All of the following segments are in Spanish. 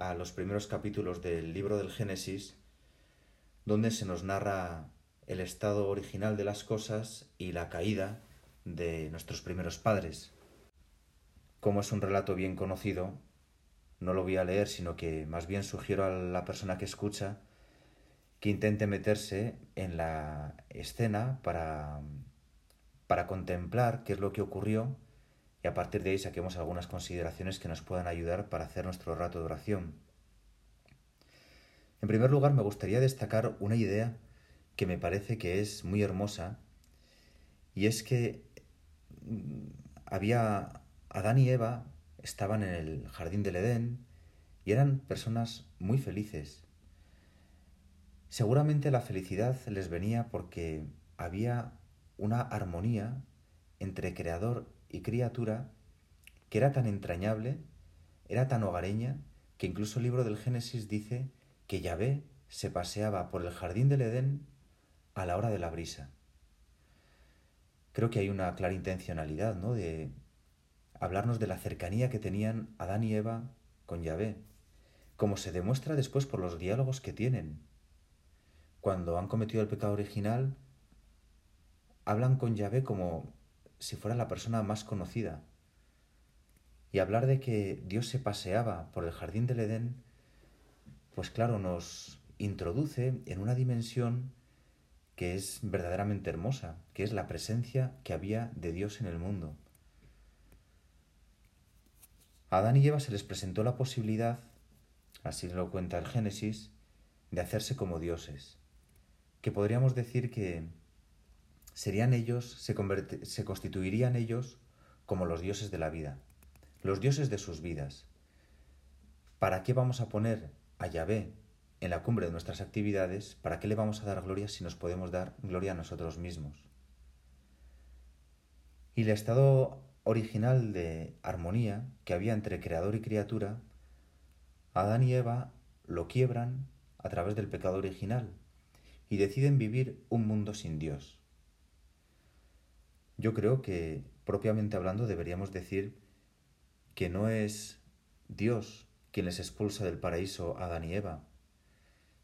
a los primeros capítulos del libro del Génesis, donde se nos narra el estado original de las cosas y la caída de nuestros primeros padres. Como es un relato bien conocido, no lo voy a leer, sino que más bien sugiero a la persona que escucha que intente meterse en la escena para, para contemplar qué es lo que ocurrió y a partir de ahí saquemos algunas consideraciones que nos puedan ayudar para hacer nuestro rato de oración. En primer lugar, me gustaría destacar una idea que me parece que es muy hermosa y es que mm, había Adán y Eva estaban en el jardín del Edén y eran personas muy felices. Seguramente la felicidad les venía porque había una armonía entre creador y criatura que era tan entrañable, era tan hogareña, que incluso el libro del Génesis dice que Yahvé se paseaba por el jardín del Edén a la hora de la brisa. Creo que hay una clara intencionalidad, ¿no? De hablarnos de la cercanía que tenían Adán y Eva con Yahvé, como se demuestra después por los diálogos que tienen. Cuando han cometido el pecado original, hablan con Yahvé como si fuera la persona más conocida. Y hablar de que Dios se paseaba por el jardín del Edén, pues claro, nos introduce en una dimensión que es verdaderamente hermosa, que es la presencia que había de Dios en el mundo. A Adán y Eva se les presentó la posibilidad, así lo cuenta el Génesis, de hacerse como dioses, que podríamos decir que serían ellos, se, constituirían ellos como los dioses de la vida, los dioses de sus vidas. ¿Para qué vamos a poner a Yahvé en la cumbre de nuestras actividades? ¿Para qué le vamos a dar gloria si nos podemos dar gloria a nosotros mismos? Y el estado original de armonía que había entre creador y criatura, Adán y Eva lo quiebran a través del pecado original y deciden vivir un mundo sin Dios. Yo creo que, propiamente hablando, deberíamos decir que no es Dios quien les expulsa del paraíso a Adán y Eva,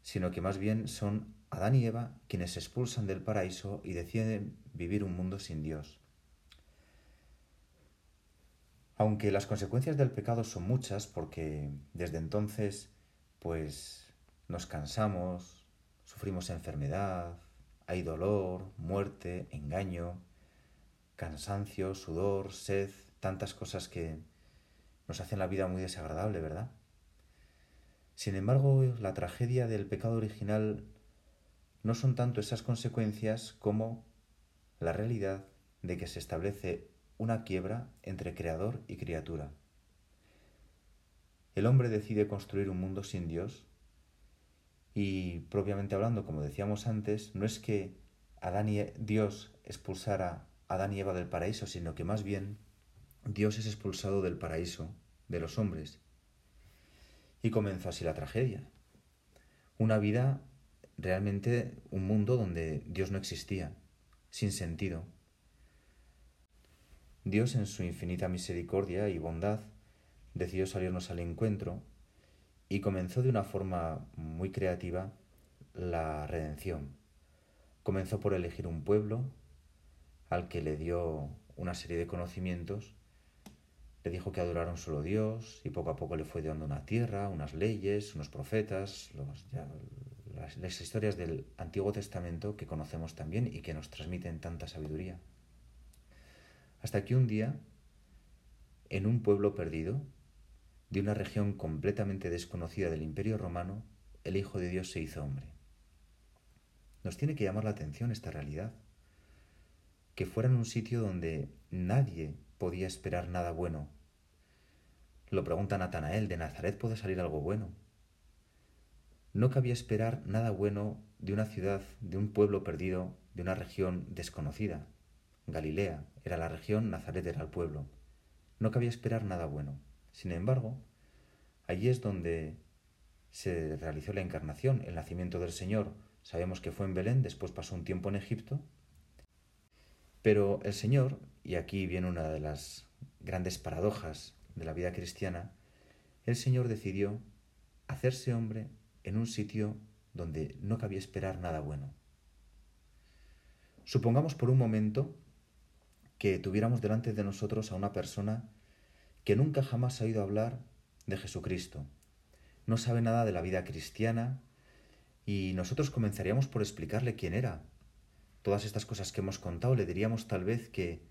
sino que más bien son Adán y Eva quienes expulsan del paraíso y deciden vivir un mundo sin Dios. Aunque las consecuencias del pecado son muchas, porque desde entonces, pues nos cansamos, sufrimos enfermedad, hay dolor, muerte, engaño, cansancio, sudor, sed, tantas cosas que nos hacen la vida muy desagradable, ¿verdad? Sin embargo, la tragedia del pecado original no son tanto esas consecuencias como la realidad de que se establece una quiebra entre creador y criatura. El hombre decide construir un mundo sin Dios y, propiamente hablando, como decíamos antes, no es que Adán y Dios expulsara Adán y Eva del paraíso, sino que más bien Dios es expulsado del paraíso de los hombres. Y comenzó así la tragedia. Una vida, realmente un mundo donde Dios no existía, sin sentido. Dios en su infinita misericordia y bondad decidió salirnos al encuentro y comenzó de una forma muy creativa la redención. Comenzó por elegir un pueblo, al que le dio una serie de conocimientos, le dijo que adorara un solo Dios y poco a poco le fue dando una tierra, unas leyes, unos profetas, las historias del Antiguo Testamento que conocemos también y que nos transmiten tanta sabiduría. Hasta que un día, en un pueblo perdido, de una región completamente desconocida del Imperio Romano, el Hijo de Dios se hizo hombre. Nos tiene que llamar la atención esta realidad que fuera en un sitio donde nadie podía esperar nada bueno, Lo pregunta Natanael, ¿de Nazaret puede salir algo bueno? No cabía esperar nada bueno de una ciudad, de un pueblo perdido, de una región desconocida. Galilea era la región, Nazaret era el pueblo. No cabía esperar nada bueno. Sin embargo, allí es donde se realizó la encarnación, el nacimiento del Señor. Sabemos que fue en Belén, después pasó un tiempo en Egipto. Pero el Señor, y aquí viene una de las grandes paradojas de la vida cristiana, el Señor decidió hacerse hombre en un sitio donde no cabía esperar nada bueno. Supongamos por un momento que tuviéramos delante de nosotros a una persona que nunca jamás ha oído hablar de Jesucristo, no sabe nada de la vida cristiana y nosotros comenzaríamos por explicarle quién era. Todas estas cosas que hemos contado le diríamos tal vez que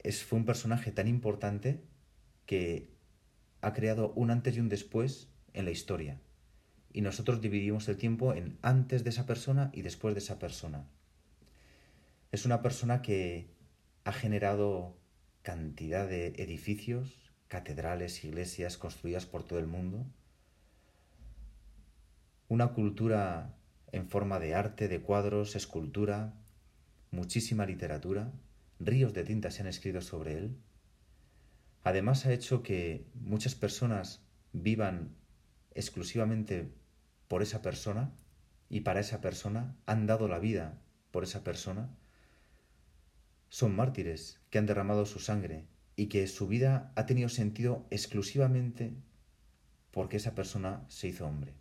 es, fue un personaje tan importante que ha creado un antes y un después en la historia. Y nosotros dividimos el tiempo en antes de esa persona y después de esa persona. Es una persona que ha generado cantidad de edificios, catedrales, iglesias construidas por todo el mundo, una cultura en forma de arte, de cuadros, escultura, muchísima literatura, ríos de tinta se han escrito sobre él. Además ha hecho que muchas personas vivan exclusivamente por esa persona y para esa persona, han dado la vida por esa persona. Son mártires que han derramado su sangre y que su vida ha tenido sentido exclusivamente porque esa persona se hizo hombre.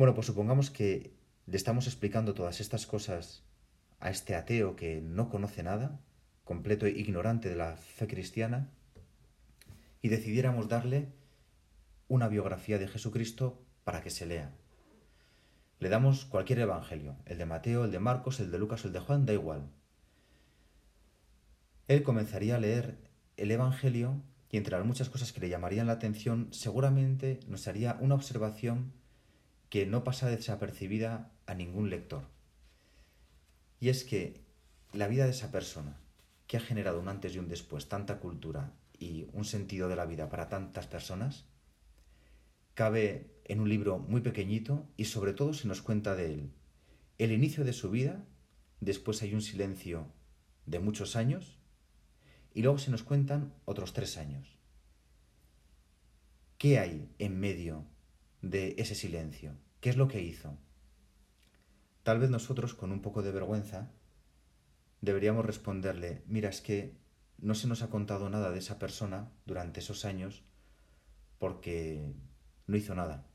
Bueno, pues supongamos que le estamos explicando todas estas cosas a este ateo que no conoce nada, completo e ignorante de la fe cristiana, y decidiéramos darle una biografía de Jesucristo para que se lea. Le damos cualquier evangelio, el de Mateo, el de Marcos, el de Lucas el de Juan, da igual. Él comenzaría a leer el evangelio y entre las muchas cosas que le llamarían la atención, seguramente nos haría una observación que no pasa desapercibida a ningún lector. Y es que la vida de esa persona, que ha generado un antes y un después, tanta cultura y un sentido de la vida para tantas personas, cabe en un libro muy pequeñito y sobre todo se nos cuenta de él. El inicio de su vida, después hay un silencio de muchos años y luego se nos cuentan otros tres años. ¿Qué hay en medio de ese silencio? ¿Qué es lo que hizo? Tal vez nosotros, con un poco de vergüenza, deberíamos responderle, mira, es que no se nos ha contado nada de esa persona durante esos años porque no hizo nada.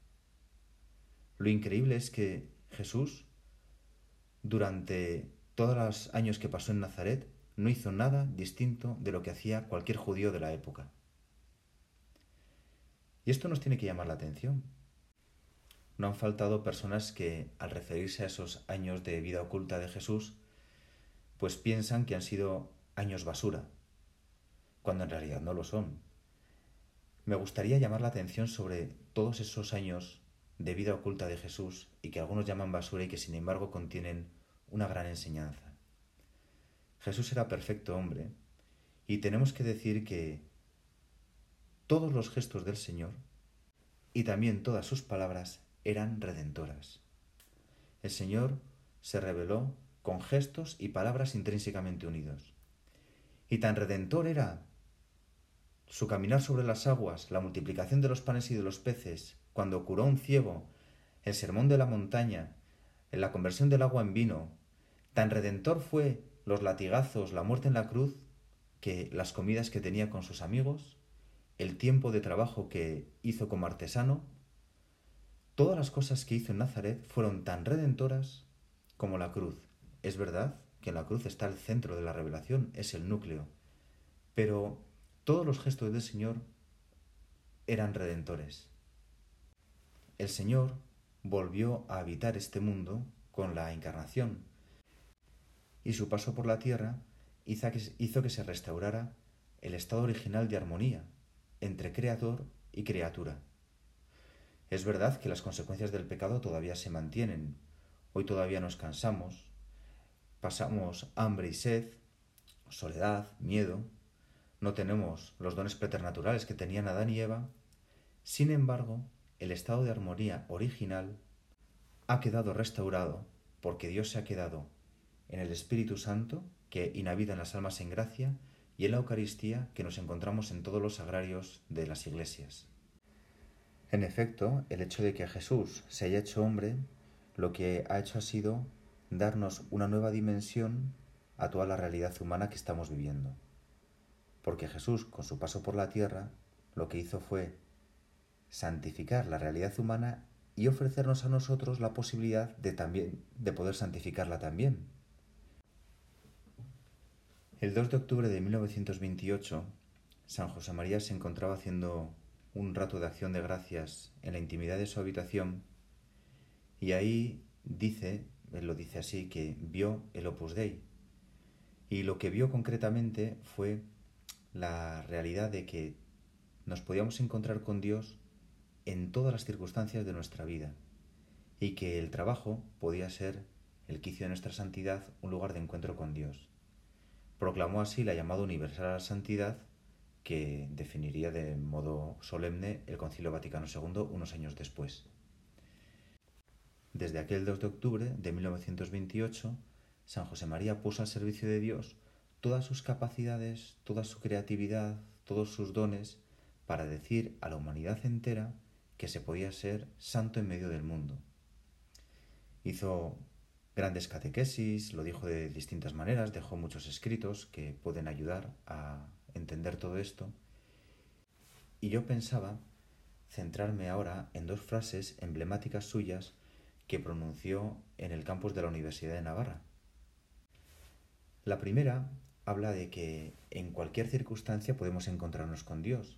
Lo increíble es que Jesús, durante todos los años que pasó en Nazaret, no hizo nada distinto de lo que hacía cualquier judío de la época. Y esto nos tiene que llamar la atención, no han faltado personas que, al referirse a esos años de vida oculta de Jesús, pues piensan que han sido años basura, cuando en realidad no lo son. Me gustaría llamar la atención sobre todos esos años de vida oculta de Jesús y que algunos llaman basura y que sin embargo contienen una gran enseñanza. Jesús era perfecto hombre y tenemos que decir que todos los gestos del Señor y también todas sus palabras eran redentoras. El Señor se reveló con gestos y palabras intrínsecamente unidos. Y tan redentor era su caminar sobre las aguas, la multiplicación de los panes y de los peces, cuando curó un ciego, el sermón de la montaña, la conversión del agua en vino, tan redentor fue los latigazos, la muerte en la cruz, que las comidas que tenía con sus amigos, el tiempo de trabajo que hizo como artesano, Todas las cosas que hizo en Nazaret fueron tan redentoras como la cruz. Es verdad que en la cruz está el centro de la revelación, es el núcleo, pero todos los gestos del Señor eran redentores. El Señor volvió a habitar este mundo con la encarnación y su paso por la tierra hizo que, se restaurara el estado original de armonía entre creador y criatura. Es verdad que las consecuencias del pecado todavía se mantienen. Hoy todavía nos cansamos, pasamos hambre y sed, soledad, miedo, no tenemos los dones preternaturales que tenían Adán y Eva, sin embargo, el estado de armonía original ha quedado restaurado porque Dios se ha quedado en el Espíritu Santo que inhabita en las almas en gracia y en la Eucaristía que nos encontramos en todos los agrarios de las iglesias. En efecto, el hecho de que Jesús se haya hecho hombre, lo que ha hecho ha sido darnos una nueva dimensión a toda la realidad humana que estamos viviendo. Porque Jesús, con su paso por la tierra, lo que hizo fue santificar la realidad humana y ofrecernos a nosotros la posibilidad de también de poder santificarla también. El 2 de octubre de 1928, San José María se encontraba haciendo un rato de acción de gracias en la intimidad de su habitación y ahí dice, él lo dice así, que vio el Opus Dei. Y lo que vio concretamente fue la realidad de que nos podíamos encontrar con Dios en todas las circunstancias de nuestra vida y que el trabajo podía ser el quicio de nuestra santidad un lugar de encuentro con Dios. Proclamó así la llamada universal a la santidad que definiría de modo solemne el Concilio Vaticano II unos años después. Desde aquel 2 de octubre de 1928, San José María puso al servicio de Dios todas sus capacidades, toda su creatividad, todos sus dones, para decir a la humanidad entera que se podía ser santo en medio del mundo. Hizo grandes catequesis, lo dijo de distintas maneras, dejó muchos escritos que pueden ayudar a entender todo esto. Y yo pensaba centrarme ahora en dos frases emblemáticas suyas que pronunció en el campus de la Universidad de Navarra. La primera habla de que en cualquier circunstancia podemos encontrarnos con Dios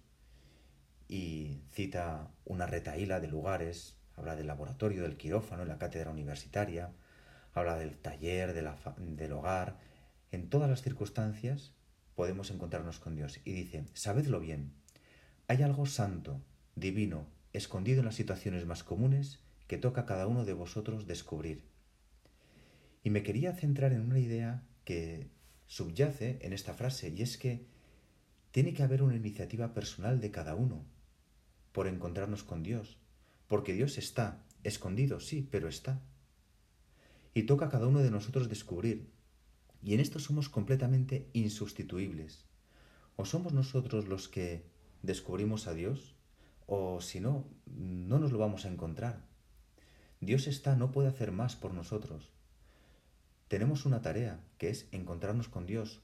y cita una retaíla de lugares, habla del laboratorio, del quirófano, la cátedra universitaria, habla del taller, del hogar. En todas las circunstancias podemos encontrarnos con Dios. Y dice, sabedlo bien, hay algo santo, divino, escondido en las situaciones más comunes que toca a cada uno de vosotros descubrir. Y me quería centrar en una idea que subyace en esta frase, y es que tiene que haber una iniciativa personal de cada uno por encontrarnos con Dios, porque Dios está, escondido, sí, pero está. Y toca a cada uno de nosotros descubrir, y en esto somos completamente insustituibles. O somos nosotros los que descubrimos a Dios, o si no, no nos lo vamos a encontrar. Dios está, no puede hacer más por nosotros. Tenemos una tarea, que es encontrarnos con Dios,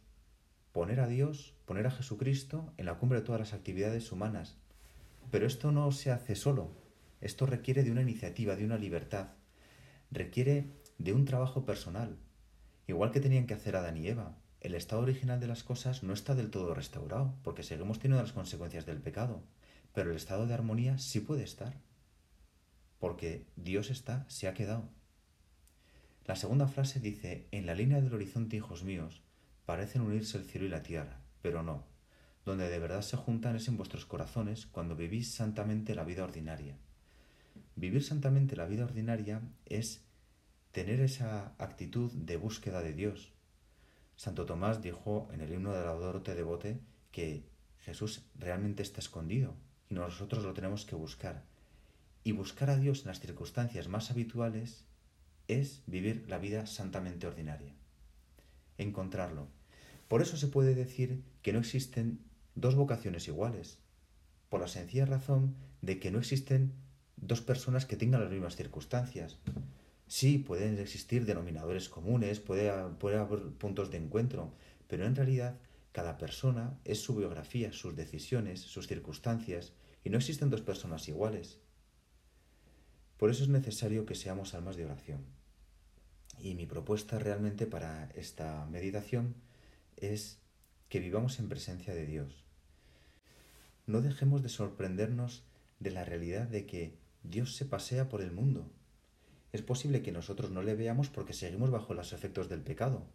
poner a Dios, poner a Jesucristo en la cumbre de todas las actividades humanas, pero esto no se hace solo. Esto requiere de una iniciativa, de una libertad. Requiere de un trabajo personal. Igual que tenían que hacer Adán y Eva. El estado original de las cosas no está del todo restaurado, porque seguimos teniendo las consecuencias del pecado. Pero el estado de armonía sí puede estar. Porque Dios está, se ha quedado. La segunda frase dice, en la línea del horizonte, hijos míos, parecen unirse el cielo y la tierra, pero no, donde de verdad se juntan es en vuestros corazones cuando vivís santamente la vida ordinaria. Vivir santamente la vida ordinaria es tener esa actitud de búsqueda de Dios. Santo Tomás dijo en el himno de la Dorote de Bote que Jesús realmente está escondido y nosotros lo tenemos que buscar. Y buscar a Dios en las circunstancias más habituales es vivir la vida santamente ordinaria. Encontrarlo. Por eso se puede decir que no existen dos vocaciones iguales, por la sencilla razón de que no existen dos personas que tengan las mismas circunstancias. Sí, pueden existir denominadores comunes, puede, puede haber puntos de encuentro, pero en realidad cada persona es su biografía, sus decisiones, sus circunstancias, y no existen dos personas iguales. Por eso es necesario que seamos almas de oración. Y mi propuesta realmente para esta meditación es que vivamos en presencia de Dios, no dejemos de sorprendernos de la realidad de que Dios se pasea por el mundo. Es posible que nosotros no le veamos porque seguimos bajo los efectos del pecado.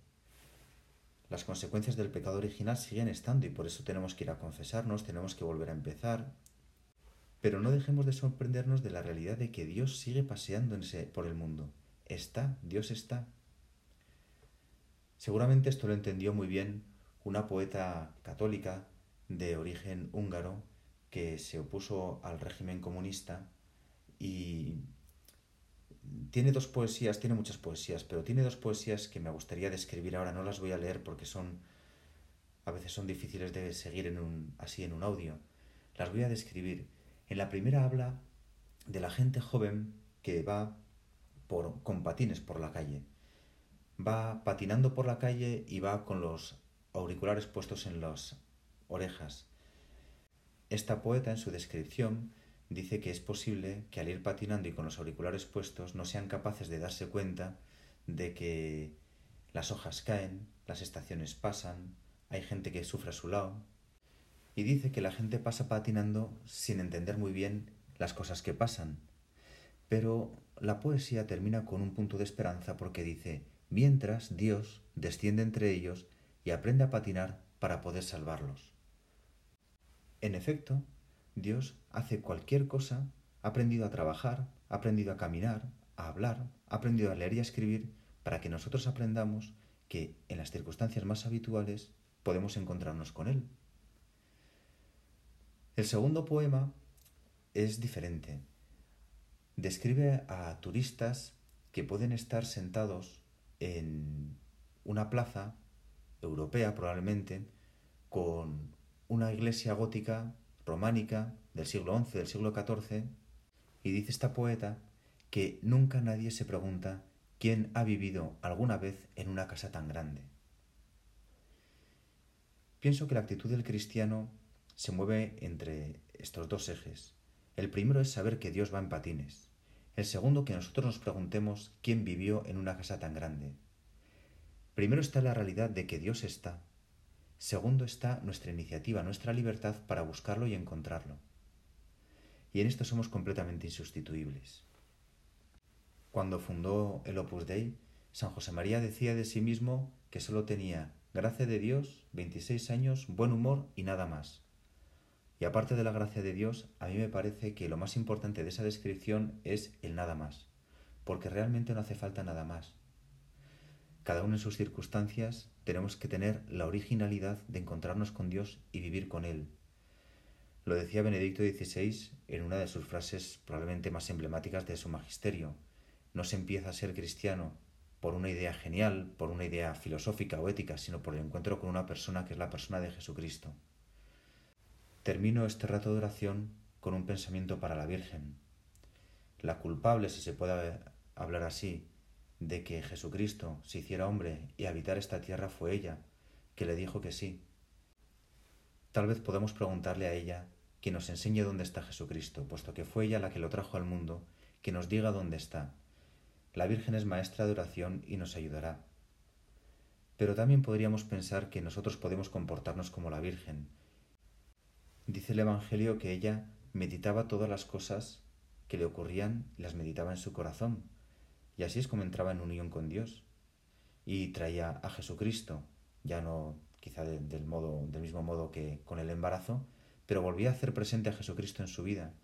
Las consecuencias del pecado original siguen estando y por eso tenemos que ir a confesarnos, tenemos que volver a empezar. Pero no dejemos de sorprendernos de la realidad de que Dios sigue paseándose por el mundo. Está, Dios está. Seguramente esto lo entendió muy bien una poeta católica de origen húngaro que se opuso al régimen comunista y tiene dos poesías, tiene muchas poesías, pero tiene dos poesías que me gustaría describir ahora, no las voy a leer porque son a veces son difíciles de seguir en un así en un audio. Las voy a describir. En la primera habla de la gente joven que va por, con patines por la calle. Va patinando por la calle y va con los auriculares puestos en las orejas. Esta poeta en su descripción dice que es posible que al ir patinando y con los auriculares puestos no sean capaces de darse cuenta de que las hojas caen, las estaciones pasan, hay gente que sufre a su lado. Y dice que la gente pasa patinando sin entender muy bien las cosas que pasan. Pero la poesía termina con un punto de esperanza porque dice, mientras Dios desciende entre ellos y aprende a patinar para poder salvarlos. En efecto, Dios hace cualquier cosa, ha aprendido a trabajar, ha aprendido a caminar, a hablar, ha aprendido a leer y a escribir para que nosotros aprendamos que en las circunstancias más habituales podemos encontrarnos con Él. El segundo poema es diferente. Describe a turistas que pueden estar sentados en una plaza europea probablemente con una iglesia gótica románica del siglo XI, del siglo XIV, y dice esta poeta que nunca nadie se pregunta quién ha vivido alguna vez en una casa tan grande. Pienso que la actitud del cristiano se mueve entre estos dos ejes. El primero es saber que Dios va en patines. El segundo, que nosotros nos preguntemos quién vivió en una casa tan grande. Primero está la realidad de que Dios está. Segundo está nuestra iniciativa, nuestra libertad para buscarlo y encontrarlo. Y en esto somos completamente insustituibles. Cuando fundó el Opus Dei, San José María decía de sí mismo que solo tenía gracia de Dios, 26 años, buen humor y nada más. Y aparte de la gracia de Dios, a mí me parece que lo más importante de esa descripción es el nada más, porque realmente no hace falta nada más. Cada uno en sus circunstancias tenemos que tener la originalidad de encontrarnos con Dios y vivir con Él. Lo decía Benedicto XVI en una de sus frases probablemente más emblemáticas de su magisterio. No se empieza a ser cristiano por una idea genial, por una idea filosófica o ética, sino por el encuentro con una persona que es la persona de Jesucristo. Termino este rato de oración con un pensamiento para la Virgen. La culpable, si se puede hablar así, de que Jesucristo se hiciera hombre y habitar esta tierra fue ella, que le dijo que sí. Tal vez podamos preguntarle a ella que nos enseñe dónde está Jesucristo, puesto que fue ella la que lo trajo al mundo, que nos diga dónde está. La Virgen es maestra de oración y nos ayudará. Pero también podríamos pensar que nosotros podemos comportarnos como la Virgen, Dice el Evangelio que ella meditaba todas las cosas que le ocurrían y las meditaba en su corazón. Y así es como entraba en unión con Dios. Y traía a Jesucristo, ya no quizá del, modo, del mismo modo que con el embarazo, pero volvía a hacer presente a Jesucristo en su vida.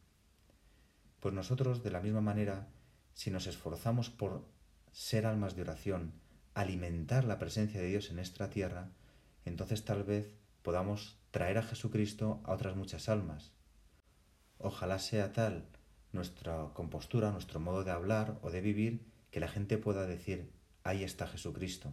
Pues nosotros, de la misma manera, si nos esforzamos por ser almas de oración, alimentar la presencia de Dios en nuestra tierra, entonces tal vez podamos traer a Jesucristo a otras muchas almas. Ojalá sea tal nuestra compostura, nuestro modo de hablar o de vivir, que la gente pueda decir, ahí está Jesucristo.